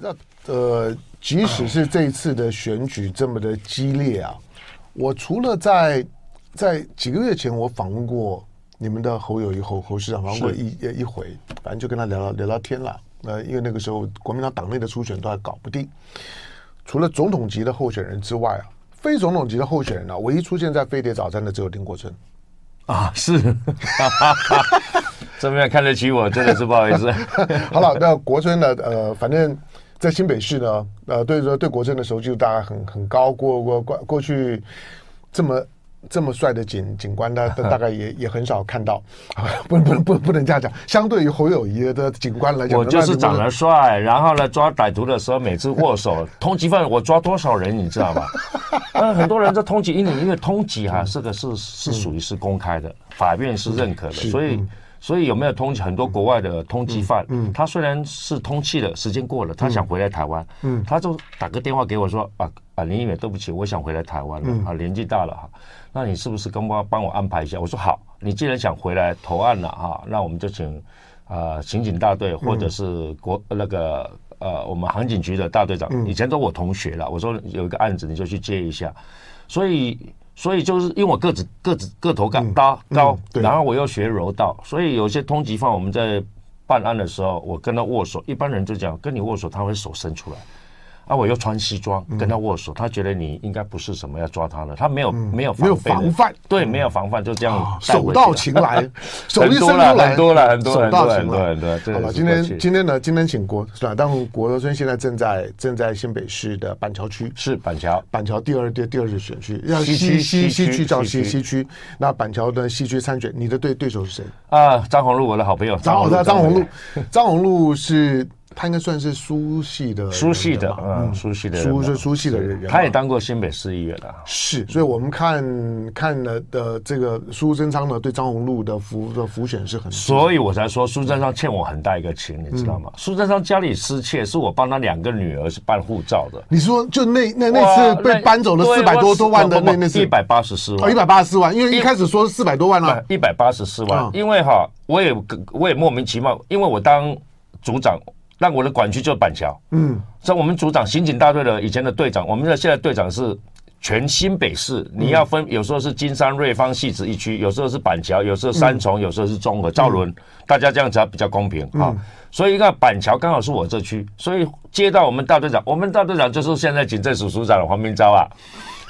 那呃，即使是这一次的选举这么的激烈啊，我除了在在几个月前我访问过你们的侯友谊侯侯市长，访问过一一回，反正就跟他聊聊聊聊天了。呃，因为那个时候国民党党内的初选都还搞不定，除了总统级的候选人之外啊，非总统级的候选人呢、啊，唯一出现在飞碟早餐的只有丁国春啊，是，这么样看得起我，真的是不好意思。好了，那国春呢？呃，反正。在新北市呢，呃，对说对国政的熟悉度大概很很高，过过过过去这么这么帅的警警官，他大概也也很少看到，不能不能不不能这样讲。相对于侯友谊的警官来讲，我就是长得帅，然后呢，抓歹徒的时候每次握手，通缉犯我抓多少人你知道吗？嗯，很多人在通缉，因为因为通缉哈，这个是是属于是公开的，法院是认可的，所以。所以有没有通很多国外的通缉犯？嗯，他虽然是通气了，时间过了，他想回来台湾，嗯，他就打个电话给我说啊啊林议员，对不起，我想回来台湾了啊，年纪大了哈，那你是不是跟我帮我安排一下？我说好，你既然想回来投案了哈，那我们就请啊刑警大队或者是国那个呃我们航警局的大队长，以前都我同学了，我说有一个案子你就去接一下，所以。所以就是因为我个子个子个头高高高，然后我又学柔道，所以有些通缉犯我们在办案的时候，我跟他握手，一般人就讲跟你握手，他会手伸出来。啊！我又穿西装跟他握手，他觉得你应该不是什么要抓他的，他没有没有没有防范，对，没有防范，就这样手到擒来，手一伸出来，很多了，很多，手到擒来，很多。好了，今天今天呢，今天请国是吧？但国德村现在正在正在新北市的板桥区，是板桥板桥第二第第二选区，要西西西区叫西西区。那板桥的西区参选，你的对对手是谁？啊，张宏禄，我的好朋友。张张宏禄，张宏禄是。他应该算是苏系的，苏系的，嗯，苏系的，苏是苏系的人。他也当过新北市议员的。是，所以我们看看了的这个苏贞昌呢，对张宏禄的辅的辅选是很。所以我才说苏贞昌欠我很大一个情，你知道吗？苏贞昌家里失窃，是我帮他两个女儿是办护照的。你说就那那那次被搬走了四百多多万的那那次，一百八十四万，一百八十四万，因为一开始说四百多万了，一百八十四万，因为哈，我也我也莫名其妙，因为我当组长。那我的管区就是板桥，嗯，所以我们组长刑警大队的以前的队长，我们的现在队长是全新北市，你要分，有时候是金山、瑞芳、戏子一区，有时候是板桥，有时候三重，有时候是中和、赵伦，大家这样子比较公平啊。所以一个板桥刚好是我这区，所以接到我们大队长，我们大队长就是现在警政署署长黄明昭啊，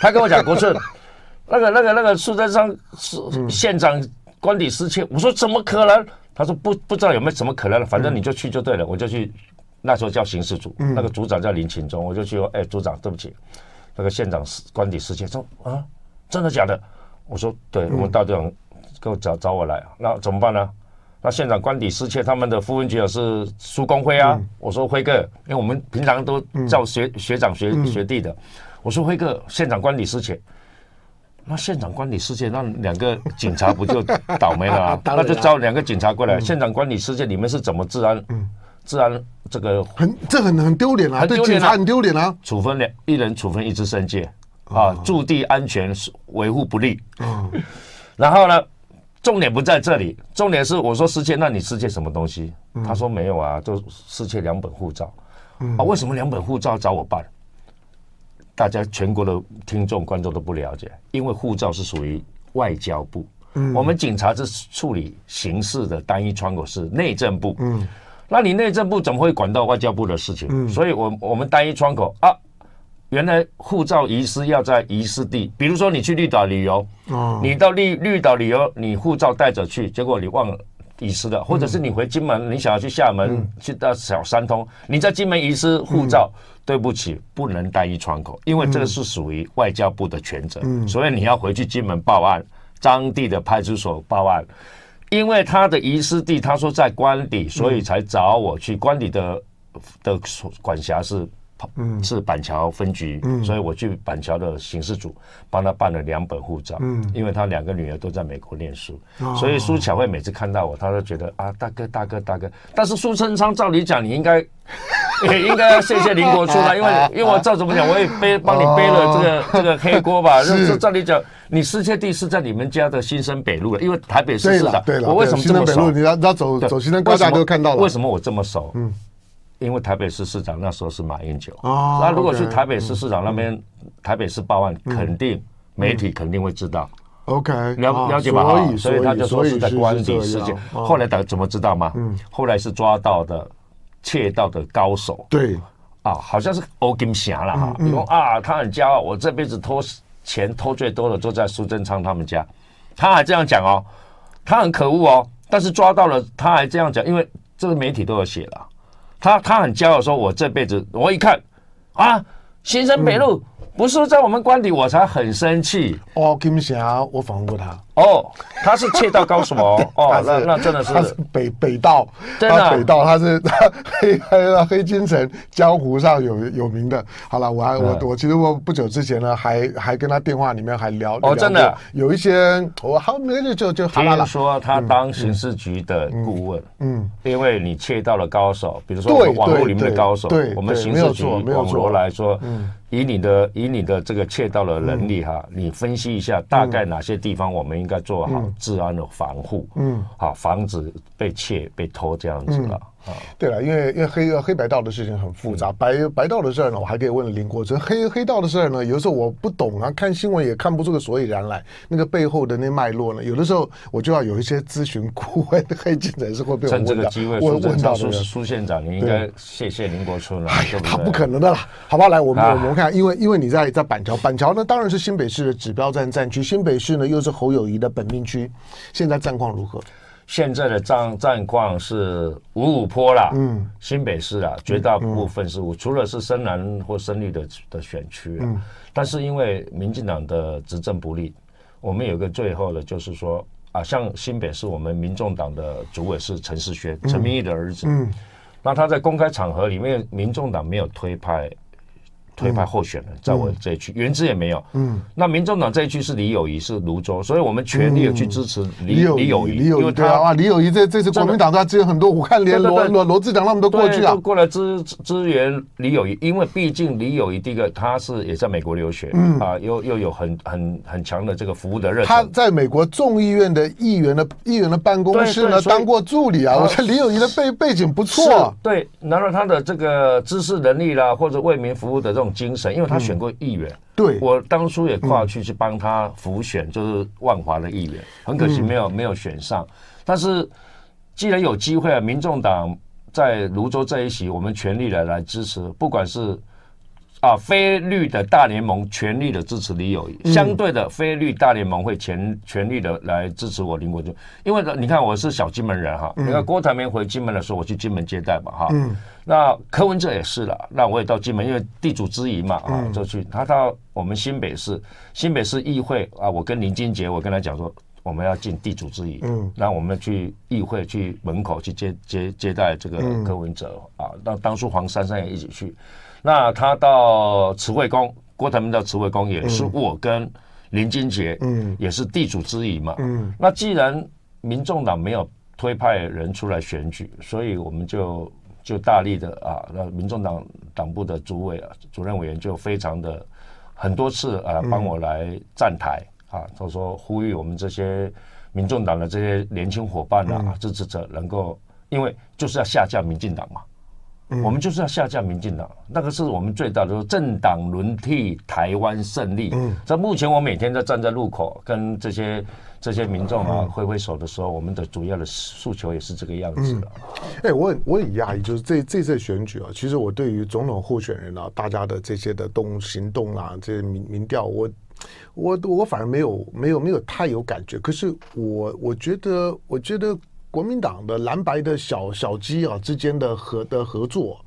他跟我讲，国顺，那个那个那个苏贞昌是县长官邸失窃，我说怎么可能？他说不不知道有没有什么可能了，反正你就去就对了，我就去。那时候叫刑事组，那个组长叫林勤忠，我就去说，哎，组长，对不起，那个县长官邸失窃，说啊，真的假的？我说对，我们大队长给我找找我来，那怎么办呢？那县长官邸失窃，他们的副分局长是苏光辉啊。我说辉哥，因为我们平常都叫学学长学学弟的，我说辉哥，县长官邸失窃。那现场管理事件，那两个警察不就倒霉了啊？那就招两个警察过来。现场管理事件，你们是怎么治安？治安这个很这很很丢脸啊！对警察很丢脸啊！处分两一人，处分一只申诫啊，驻地安全维护不力。然后呢，重点不在这里，重点是我说失窃，那你失窃什么东西？他说没有啊，就失窃两本护照。啊，为什么两本护照找我办？大家全国的听众观众都不了解，因为护照是属于外交部，嗯，我们警察是处理刑事的单一窗口是内政部，嗯，那你内政部怎么会管到外交部的事情？嗯，所以我我们单一窗口啊，原来护照遗失要在遗失地，比如说你去绿岛旅游，哦，你到绿绿岛旅游，你护照带着去，结果你忘了。遗失的，或者是你回金门，你想要去厦门，嗯、去到小三通，你在金门遗失护照，嗯、对不起，不能单一窗口，因为这个是属于外交部的权责，嗯、所以你要回去金门报案，当地的派出所报案，因为他的遗失地，他说在官邸，所以才找我去官邸的的管辖是。嗯，是板桥分局，嗯，所以我去板桥的刑事组帮他办了两本护照，嗯，因为他两个女儿都在美国念书，所以苏巧慧每次看到我，她都觉得啊，大哥大哥大哥。但是苏春昌照理讲，你应该也 应该要谢谢林国书了，因为因为我照怎么讲，我也背帮你背了这个 这个黑锅吧。是照理讲，你失窃地是在你们家的新生北路了，因为台北市市长，对了，我为什么这么熟？你要要走走新生高架都看到了，为什么我这么熟？嗯。因为台北市市长那时候是马英九，哦那如果去台北市市长那边，台北市报案，肯定媒体肯定会知道，OK 了啊了解吧？所以所以他就说是在官邸事件。哦后来的怎么知道吗？后来是抓到的窃盗的高手，对，啊，好像是欧金霞了哈。你说啊，他很骄傲，我这辈子偷钱偷最多的都在苏贞昌他们家，他还这样讲哦，他很可恶哦。但是抓到了，他还这样讲，因为这个媒体都有写了。他他很骄傲说，我这辈子我一看啊，新生北路、嗯、不是在我们官邸，我才很生气。哦，金霞，我访问过他。哦，他是窃盗高手哦。哦，那那真的是他是北北道，真的、啊、北道，他是他 黑黑黑金城江湖上有有名的。好了，我还、嗯、我我其实我不久之前呢，还还跟他电话里面还聊哦，真的有一些我好没就就就说他当刑事局的顾问，嗯，嗯。因为你窃盗了高手，比如说网络里面的高手，对，对我们刑事局网罗来说，嗯。以你的以你的这个窃盗的能力哈，你分析一下大概哪些地方我们应该做好治安的防护，嗯，好防止被窃被偷这样子了。对了，因为因为黑黑白道的事情很复杂，白白道的事儿呢，我还可以问林国珍。黑黑道的事儿呢，有的时候我不懂啊，看新闻也看不出个所以然来，那个背后的那脉络呢，有的时候我就要有一些咨询顾问，黑记者是会被我问到。趁这个机会，我问到苏苏县长，你应该谢谢林国春了。哎呀，他不可能的啦，好不好？来，我们我们看，因为因为你在在板桥，板桥呢当然是新北市的指标站战区，新北市呢又是侯友谊的本命区，现在战况如何？现在的战战况是五五坡啦，嗯，新北市啊，绝大部分是五、嗯，除了是深蓝或深绿的的选区、啊。嗯，但是因为民进党的执政不力，我们有一个最后的，就是说啊，像新北市我们民众党的主委是陈世轩，陈明义的儿子，嗯，那他在公开场合里面，民众党没有推派。推派候选人在我这一区，原资也没有。嗯，那民众党这一区是李友仪，是泸州，所以我们全力的去支持李李友仪。李友仪对啊，李友仪这这次国民党他支援很多，我看连罗罗罗志祥他们都过去了，都过来支支援李友仪，因为毕竟李友仪第一个他是也在美国留学，嗯啊，又又有很很很强的这个服务的热忱。他在美国众议院的议员的议员的办公室呢当过助理啊，我觉得李友仪的背背景不错。对，然后他的这个知识能力啦，或者为民服务的这种。精神，因为他选过议员，嗯、对我当初也跨去去帮他辅选，就是万华的议员，很可惜没有、嗯、没有选上。但是既然有机会啊，民众党在泸州这一席，我们全力的来支持，不管是。啊，非绿的大联盟全力的支持李友仪，相对的非绿大联盟会全全力的来支持我林国俊，因为你看我是小金门人哈，你看郭台铭回金门的时候，我去金门接待嘛哈，那柯文哲也是了，那我也到金门，因为地主之谊嘛啊，就去他到我们新北市新北市议会啊，我跟林金杰我跟他讲说，我们要尽地主之谊，嗯，那我们去议会去门口去接接接待这个柯文哲啊，那当初黄珊珊也一起去。那他到慈惠宫，郭台铭到慈惠宫也是我跟林金杰，嗯，也是地主之谊嘛，嗯。那既然民众党没有推派人出来选举，所以我们就就大力的啊，那民众党党部的主委啊，主任委员就非常的很多次啊，帮我来站台啊，他说呼吁我们这些民众党的这些年轻伙伴啊，支持者能够，因为就是要下架民进党嘛。我们就是要下架民进党，那个是我们最大的政党轮替，台湾胜利。嗯，在目前我每天在站在路口跟这些这些民众啊挥挥手的时候，我们的主要的诉求也是这个样子的。哎，我很我很讶异，就是这这次选举啊，其实我对于总统候选人啊，大家的这些的动行动啊，这些民民调，我我我反而没有没有没有太有感觉。可是我我觉得我觉得。国民党的蓝白的小小鸡啊之间的合的合作，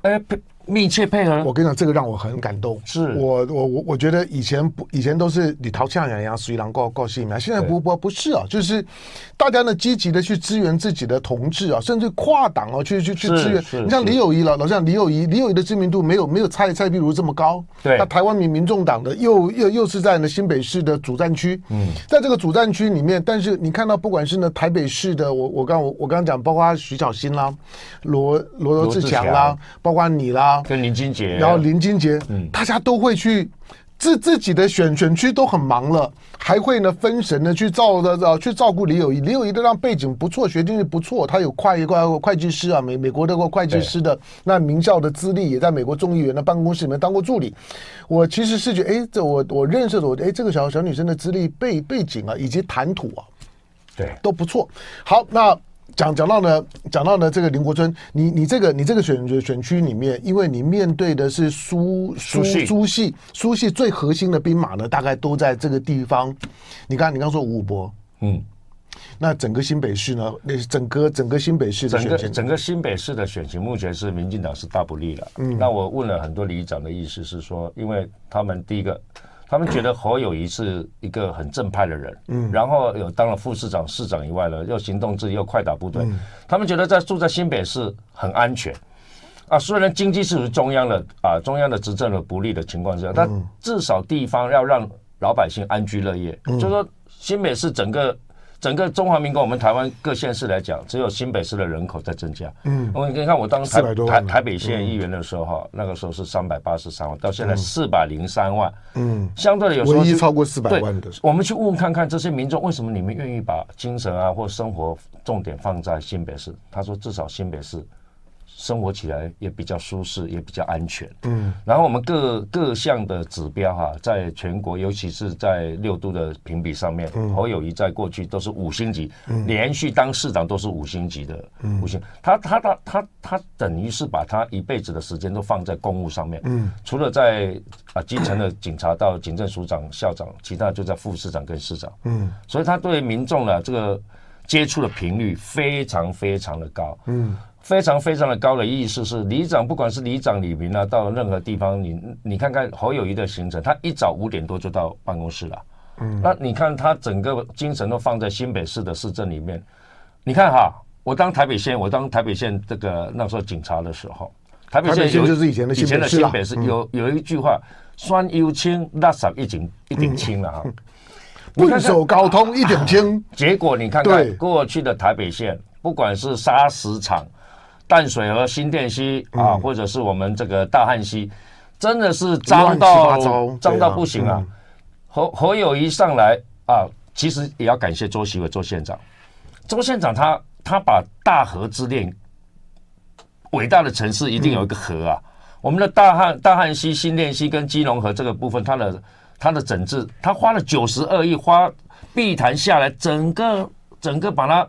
哎。密切配合，我跟你讲，这个让我很感动。是我我我我觉得以前不以前都是你掏枪养羊，随狼告告性命。现在不不不是啊，就是大家呢积极的去支援自己的同志啊，甚至跨党哦去去去支援。你像李友仪了，老像李友仪，李友仪的知名度没有没有蔡蔡碧如这么高。对，那台湾民民众党的又又又是在呢新北市的主战区。嗯，在这个主战区里面，但是你看到不管是呢台北市的，我我刚我我刚刚讲，包括徐小新啦，罗罗罗志强啦，包括你啦。跟林金杰，然后林金杰，嗯，大家都会去自自己的选选区都很忙了，还会呢分神呢去照的去照顾李友仪。李友仪的让背景不错，学经历不错，他有会会会计师啊，美美国的会计师的那名校的资历，也在美国众议员的办公室里面当过助理。我其实是觉得，哎，这我我认识的我，哎，这个小小女生的资历背背景啊，以及谈吐啊，对，都不错。好，那。讲讲到呢，讲到呢，这个林国春，你你这个你这个选选区里面，因为你面对的是苏苏苏系苏系最核心的兵马呢，大概都在这个地方。你刚你刚说吴武波，嗯，那整个新北市呢，那整个整个新北市的整个整个新北市的选情，目前是民进党是大不利了。嗯，那我问了很多里长的意思是说，因为他们第一个。他们觉得侯友谊是一个很正派的人，嗯，然后有当了副市长、市长以外呢，又行动自由，又快打部队，嗯，他们觉得在住在新北市很安全，啊，虽然经济是中央的啊，中央的执政的不利的情况下，但至少地方要让老百姓安居乐业，嗯，就是说新北市整个。整个中华民国，我们台湾各县市来讲，只有新北市的人口在增加。嗯，我你看，我当台台台北县议员的时候，哈、嗯，那个时候是三百八十三万，到现在四百零三万。嗯，相对的有时候唯一超过四百万的。我们去问问看看这些民众，为什么你们愿意把精神啊或生活重点放在新北市？他说，至少新北市。生活起来也比较舒适，也比较安全。嗯，然后我们各各项的指标哈，在全国，尤其是在六都的评比上面，嗯、侯友宜在过去都是五星级，嗯、连续当市长都是五星级的。嗯、五星，他他他他他等于是把他一辈子的时间都放在公务上面。嗯，除了在啊基层的警察到警政署长、校长，其他就在副市长跟市长。嗯，所以他对民众的这个接触的频率非常非常的高。嗯。非常非常的高的意思是，里长不管是里长李明啊，到任何地方，你你看看侯友谊的行程，他一早五点多就到办公室了。嗯，那你看他整个精神都放在新北市的市政里面。你看哈，我当台北县，我当台北县这个那时候警察的时候，台北县就是以前的以前的新北市有有一句话，酸油清，垃圾一顶一顶清了哈。运手高通一点轻，结果你看看过去的台北县，不管是砂石场。淡水河新店溪啊，嗯、或者是我们这个大汉溪，真的是脏到脏到不行啊！何何友谊上来啊，其实也要感谢周习伟周县长。周县长他他把大河之恋，伟大的城市一定有一个河啊！嗯、我们的大汉大汉溪、新店溪跟基隆河这个部分，它的它的整治，他花了九十二亿，花碧潭下来，整个整个把它。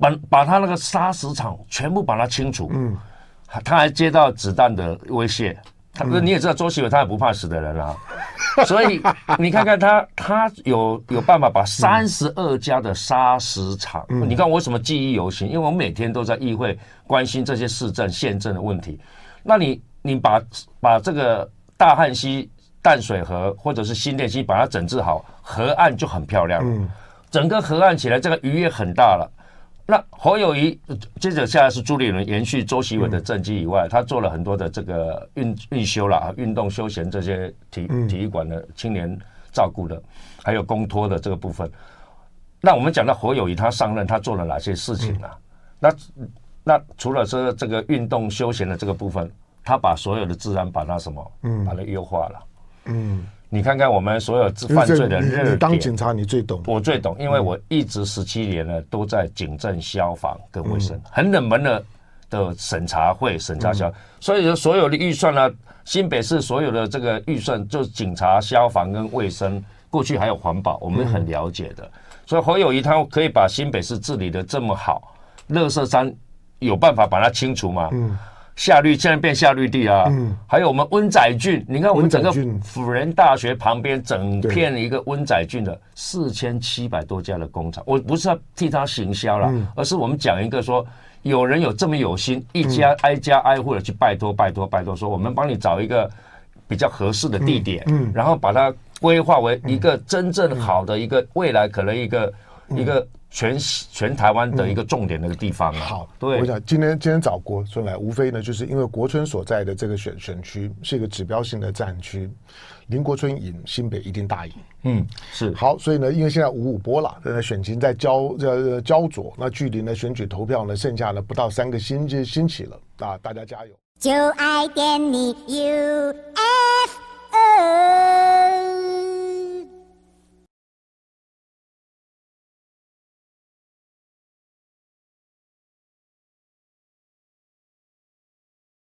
把把他那个砂石场全部把它清除，嗯，他还接到子弹的威胁，他不是你也知道周锡伟他也不怕死的人啊，所以你看看他他有有办法把三十二家的砂石场，你看我为什么记忆犹新？因为我每天都在议会关心这些市政县政的问题，那你你把把这个大汉溪淡水河或者是新店溪把它整治好，河岸就很漂亮，了，整个河岸起来这个鱼也很大了。那侯友谊接着下来是朱立伦，延续周锡玮的政绩以外，他做了很多的这个运运修了啊，运动休闲这些体体育馆的青年照顾的，还有公托的这个部分。那我们讲到侯友谊他上任，他做了哪些事情啊？那那除了说这个运动休闲的这个部分，他把所有的治安把它什么，嗯，把它优化了，嗯。你看看我们所有犯罪的热点，当警察你最懂，我最懂，因为我一直十七年呢都在警政、消防跟卫生，很冷门的的审查会审查消，所以说所有的预算呢，新北市所有的这个预算就是警察、消防跟卫生，过去还有环保，我们很了解的。所以侯友谊他可以把新北市治理的这么好，乐色山有办法把它清除吗？嗯。夏绿现在变夏绿地啊，嗯，还有我们温仔郡，你看我们整个辅仁大学旁边整片一个温仔郡的四千七百多家的工厂，我不是要替他行销了，而是我们讲一个说，有人有这么有心，一家挨家挨户的去拜托拜托拜托，说我们帮你找一个比较合适的地点，嗯，然后把它规划为一个真正好的一个未来可能一个一个。全全台湾的一个重点的一个地方，啊嗯、好，对，我想今天今天找国春来，无非呢，就是因为国春所在的这个选选区是一个指标性的战区，林国春赢，新北一定大赢。嗯，是好，所以呢，因为现在五五波了，呃，选情在焦呃焦灼，那距离呢选举投票呢剩下呢不到三个星期星期了啊，大家加油！就爱点你 UFO